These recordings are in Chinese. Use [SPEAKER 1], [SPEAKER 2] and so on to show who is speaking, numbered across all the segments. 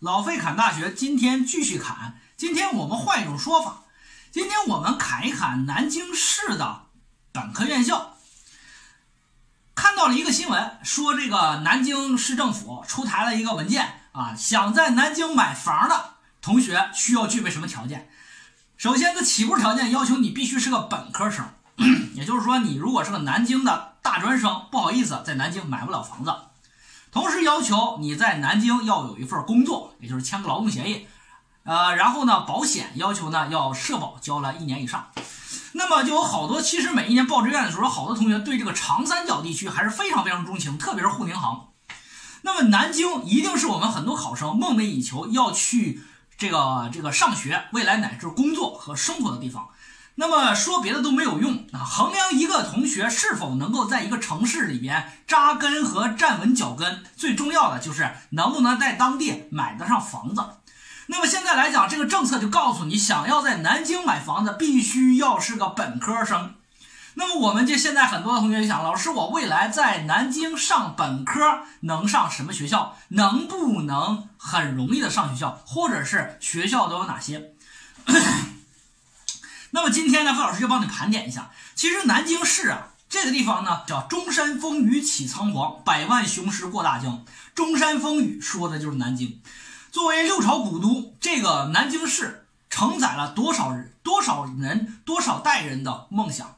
[SPEAKER 1] 老费侃大学，今天继续侃。今天我们换一种说法，今天我们侃一侃南京市的本科院校。看到了一个新闻，说这个南京市政府出台了一个文件啊，想在南京买房的同学需要具备什么条件？首先，这起步条件要求你必须是个本科生，也就是说，你如果是个南京的大专生，不好意思，在南京买不了房子。同时要求你在南京要有一份工作，也就是签个劳动协议，呃，然后呢，保险要求呢要社保交了一年以上。那么就有好多，其实每一年报志愿的时候，好多同学对这个长三角地区还是非常非常钟情，特别是沪宁杭。那么南京一定是我们很多考生梦寐以求要去这个这个上学、未来乃至工作和生活的地方。那么说别的都没有用啊！衡量一个同学是否能够在一个城市里边扎根和站稳脚跟，最重要的就是能不能在当地买得上房子。那么现在来讲，这个政策就告诉你，想要在南京买房子，必须要是个本科生。那么我们这现在很多同学就想，老师，我未来在南京上本科能上什么学校？能不能很容易的上学校？或者是学校都有哪些？那么今天呢，贺老师就帮你盘点一下。其实南京市啊，这个地方呢叫中山风雨起苍黄，百万雄师过大江。中山风雨说的就是南京。作为六朝古都，这个南京市承载了多少人、多少人、多少代人的梦想。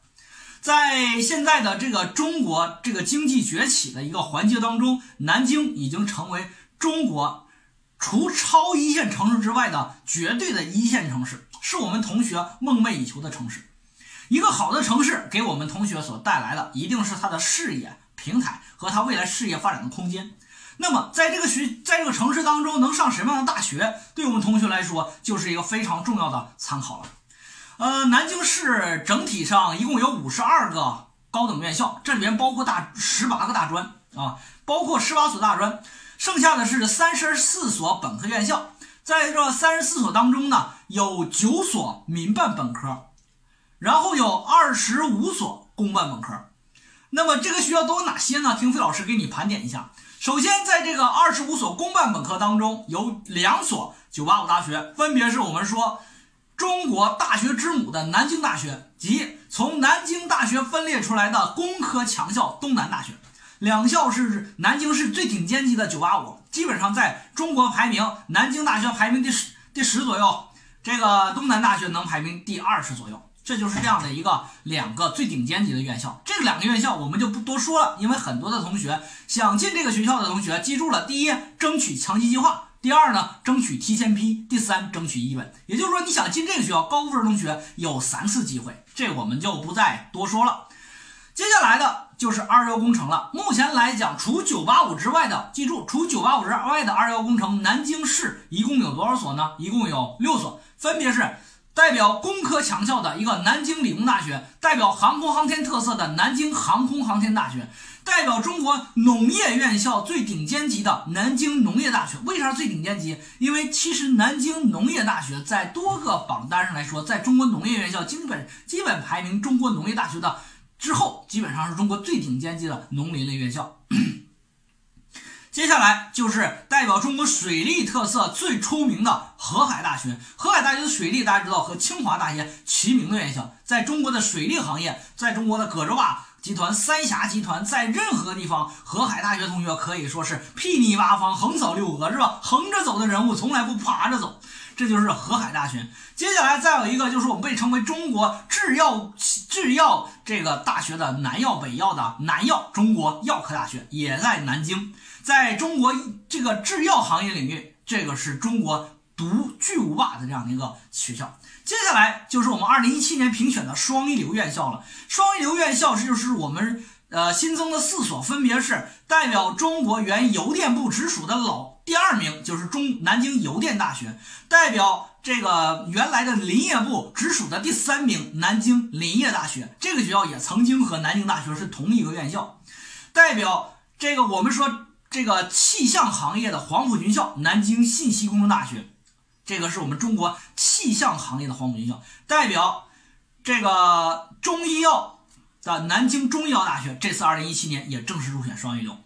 [SPEAKER 1] 在现在的这个中国这个经济崛起的一个环节当中，南京已经成为中国除超一线城市之外的绝对的一线城市。是我们同学梦寐以求的城市，一个好的城市给我们同学所带来的一定是他的视野平台和他未来事业发展的空间。那么，在这个学，在这个城市当中能上什么样的大学，对我们同学来说就是一个非常重要的参考了。呃，南京市整体上一共有五十二个高等院校，这里面包括大十八个大专啊，包括十八所大专，剩下的是三十四所本科院校。在这三十四所当中呢，有九所民办本科，然后有二十五所公办本科。那么这个学校都有哪些呢？听费老师给你盘点一下。首先，在这个二十五所公办本科当中，有两所985大学，分别是我们说中国大学之母的南京大学及从南京大学分裂出来的工科强校东南大学。两校是南京市最顶尖级的985，基本上在中国排名，南京大学排名第十第十左右，这个东南大学能排名第二十左右，这就是这样的一个两个最顶尖级的院校。这两个院校我们就不多说了，因为很多的同学想进这个学校的同学记住了：第一，争取强基计划；第二呢，争取提前批；第三，争取一本。也就是说，你想进这个学校，高分同学有三次机会，这我们就不再多说了。接下来的就是二幺工程了。目前来讲，除九八五之外的，记住，除九八五之外的二幺工程，南京市一共有多少所呢？一共有六所，分别是代表工科强校的一个南京理工大学，代表航空航天特色的南京航空航天大学，代表中国农业院校最顶尖级的南京农业大学。为啥最顶尖级？因为其实南京农业大学在多个榜单上来说，在中国农业院校基本基本排名中国农业大学的。之后基本上是中国最顶尖级的农林类院校。接下来就是代表中国水利特色最出名的河海大学。河海大学的水利大家知道和清华大学齐名的院校，在中国的水利行业，在中国的葛洲坝集团、三峡集团，在任何地方，河海大学同学可以说是睥睨八方，横扫六合，是吧？横着走的人物从来不爬着走。这就是河海大学。接下来再有一个，就是我们被称为中国制药制药这个大学的南药北药的南药中国药科大学，也在南京。在中国这个制药行业领域，这个是中国独巨无霸的这样的一个学校。接下来就是我们二零一七年评选的双一流院校了。双一流院校，这就是我们。呃，新增的四所分别是代表中国原邮电部直属的老第二名，就是中南京邮电大学；代表这个原来的林业部直属的第三名，南京林业大学。这个学校也曾经和南京大学是同一个院校。代表这个我们说这个气象行业的黄埔军校，南京信息工程大学。这个是我们中国气象行业的黄埔军校。代表这个中医药。的南京中医药大学这次二零一七年也正式入选双一流。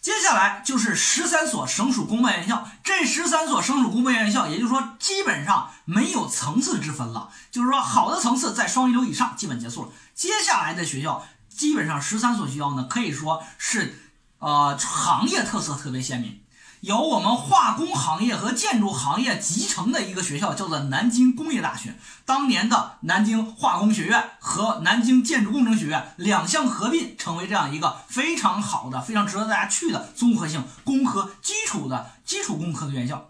[SPEAKER 1] 接下来就是十三所省属公办院校，这十三所省属公办院校，也就是说基本上没有层次之分了，就是说好的层次在双一流以上基本结束了。接下来的学校，基本上十三所学校呢，可以说是呃行业特色特别鲜明。由我们化工行业和建筑行业集成的一个学校，叫做南京工业大学。当年的南京化工学院和南京建筑工程学院两项合并，成为这样一个非常好的、非常值得大家去的综合性工科基础的基础工科的院校。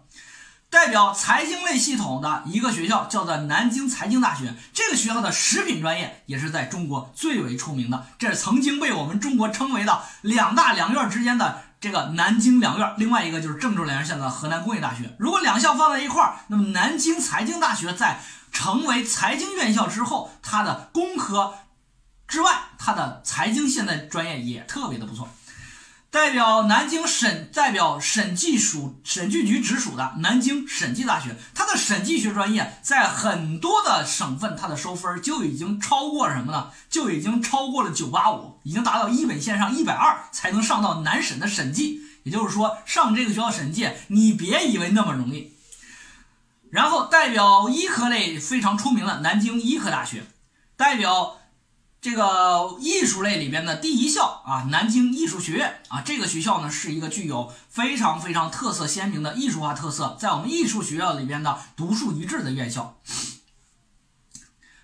[SPEAKER 1] 代表财经类系统的一个学校叫做南京财经大学，这个学校的食品专业也是在中国最为出名的，这是曾经被我们中国称为的两大两院之间的。这个南京两院，另外一个就是郑州两院，现在的河南工业大学。如果两校放在一块儿，那么南京财经大学在成为财经院校之后，它的工科之外，它的财经现在专业也特别的不错。代表南京审代表审计署审计局直属的南京审计大学，它的审计学专业在很多的省份，它的收分就已经超过了什么呢？就已经超过了九八五，已经达到一本线上一百二才能上到南审的审计。也就是说，上这个学校审计，你别以为那么容易。然后代表医科类非常出名的南京医科大学，代表。这个艺术类里边的第一校啊，南京艺术学院啊，这个学校呢是一个具有非常非常特色鲜明的艺术化特色，在我们艺术学校里边的独树一帜的院校。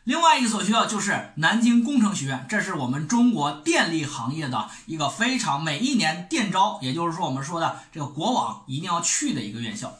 [SPEAKER 1] 另外一所学校就是南京工程学院，这是我们中国电力行业的一个非常每一年电招，也就是说我们说的这个国网一定要去的一个院校。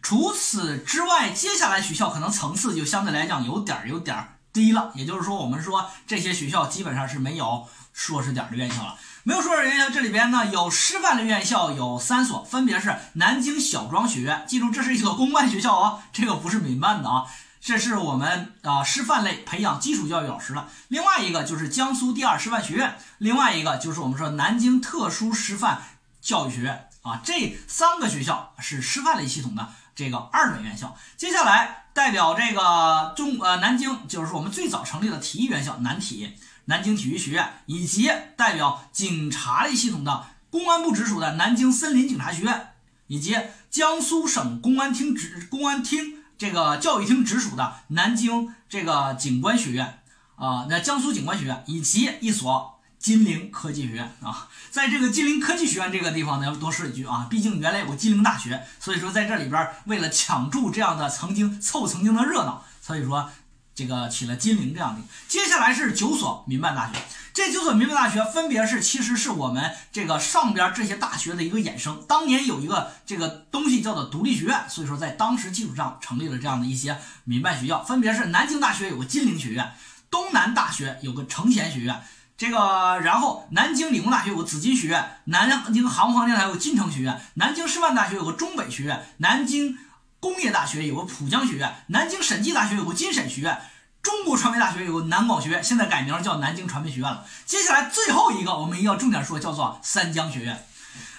[SPEAKER 1] 除此之外，接下来学校可能层次就相对来讲有点儿有点儿。低了，也就是说，我们说这些学校基本上是没有硕士点的院校了。没有硕士院校，这里边呢有师范类院校有三所，分别是南京小庄学院，记住这是一所公办学校啊，这个不是民办的啊，这是我们啊师范类培养基础教育老师的。另外一个就是江苏第二师范学院，另外一个就是我们说南京特殊师范教育学院啊，这三个学校是师范类系统的这个二本院校。接下来。代表这个中呃南京，就是我们最早成立的体育院校南体，南京体育学院，以及代表警察类系统的公安部直属的南京森林警察学院，以及江苏省公安厅直公安厅这个教育厅直属的南京这个警官学院啊，那江苏警官学院，以及一所金陵科技学院啊。在这个金陵科技学院这个地方呢，要多说一句啊，毕竟原来有个金陵大学，所以说在这里边为了抢注这样的曾经凑曾经的热闹，所以说这个起了金陵这样的。接下来是九所民办大学，这九所民办大学分别是其实是我们这个上边这些大学的一个衍生。当年有一个这个东西叫做独立学院，所以说在当时基础上成立了这样的一些民办学校，分别是南京大学有个金陵学院，东南大学有个成贤学院。这个，然后南京理工大学有个紫金学院，南京航空航天台有个金城学院，南京师范大学有个中北学院，南京工业大学有个浦江学院，南京审计大学有个金审学院，中国传媒大学有个南广学院，现在改名叫南京传媒学院了。接下来最后一个，我们要重点说，叫做三江学院。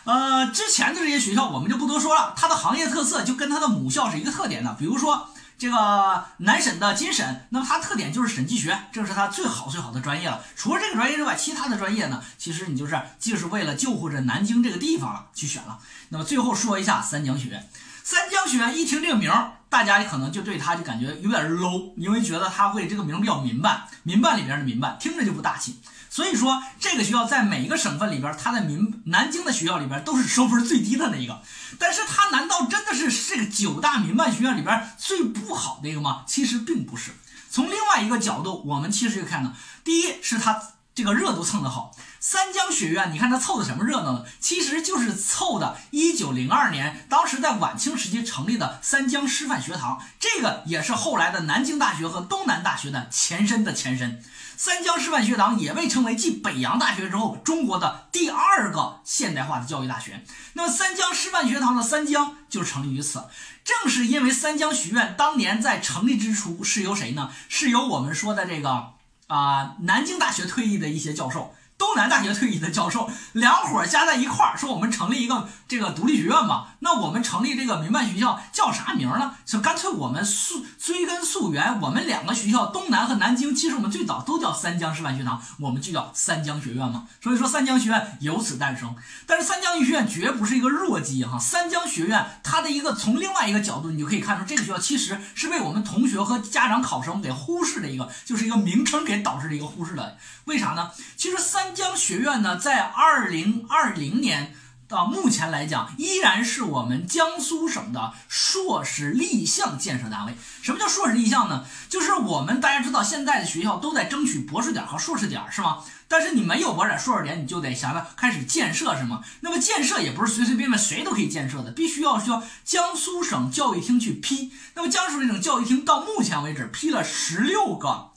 [SPEAKER 1] 呃，之前的这些学校我们就不多说了，它的行业特色就跟它的母校是一个特点的，比如说。这个南审的金审，那么它特点就是审计学，这是它最好最好的专业了。除了这个专业之外，其他的专业呢，其实你就是就是为了救护着南京这个地方去选了。那么最后说一下三江学院，三江学院一听这个名儿，大家可能就对它就感觉有点 low，因为觉得它会这个名比较民办，民办里边的民办，听着就不大气。所以说，这个学校在每一个省份里边，它的民南京的学校里边都是收分最低的那一个。但是它难道真的是九大民办学院里边最不好的一个吗？其实并不是。从另外一个角度，我们其实看到，第一是它这个热度蹭的好。三江学院，你看它凑的什么热闹呢？其实就是凑的1902年，当时在晚清时期成立的三江师范学堂，这个也是后来的南京大学和东南大学的前身的前身。三江师范学堂也被称为继北洋大学之后中国的第二个现代化的教育大学。那么三江师范学堂的三江就成立于此。正是因为三江学院当年在成立之初是由谁呢？是由我们说的这个啊南京大学退役的一些教授，东南大学退役的教授，两伙加在一块儿说我们成立一个这个独立学院吧。那我们成立这个民办学校叫啥名呢？就干脆我们溯追根溯源，我们两个学校东南和南京，其实我们最早都叫三江师范学堂，我们就叫三江学院嘛。所以说三江学院由此诞生。但是三江学院绝不是一个弱鸡哈，三江学院它的一个从另外一个角度，你就可以看出这个学校其实是被我们同学和家长考生给忽视的一个，就是一个名称给导致的一个忽视的。为啥呢？其实三江学院呢，在二零二零年到目前来讲，依然是我们江苏省的硕士立项建设单位。什么叫硕士立项呢？就是我们大家知道，现在的学校都在争取博士点和硕士点，是吗？但是你没有博士点、硕士点，你就得想着开始建设，是吗？那么建设也不是随随便便谁都可以建设的，必须要需要江苏省教育厅去批。那么江苏省教育厅到目前为止批了十六个，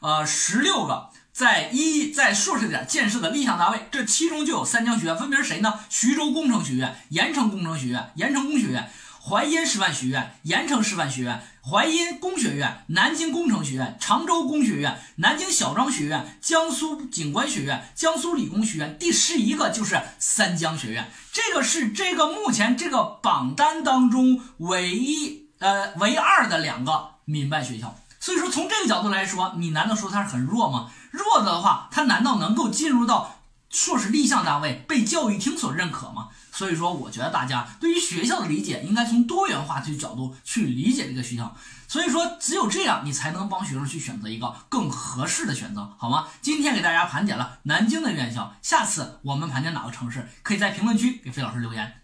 [SPEAKER 1] 呃，十六个。在一在硕士点建设的立项单位，这其中就有三江学院，分别是谁呢？徐州工程学院、盐城工程学院、盐城工学院、淮阴师范学院、盐城师范学院、淮阴工学院、南京工程学院、常州工学院、南京小庄学院、江苏警官学院、江苏理工学院。第十一个就是三江学院，这个是这个目前这个榜单当中唯一呃唯二的两个民办学校。所以说，从这个角度来说，你难道说它是很弱吗？弱的话，他难道能够进入到硕士立项单位，被教育厅所认可吗？所以说，我觉得大家对于学校的理解，应该从多元化这个角度去理解这个学校。所以说，只有这样，你才能帮学生去选择一个更合适的选择，好吗？今天给大家盘点了南京的院校，下次我们盘点哪个城市，可以在评论区给费老师留言。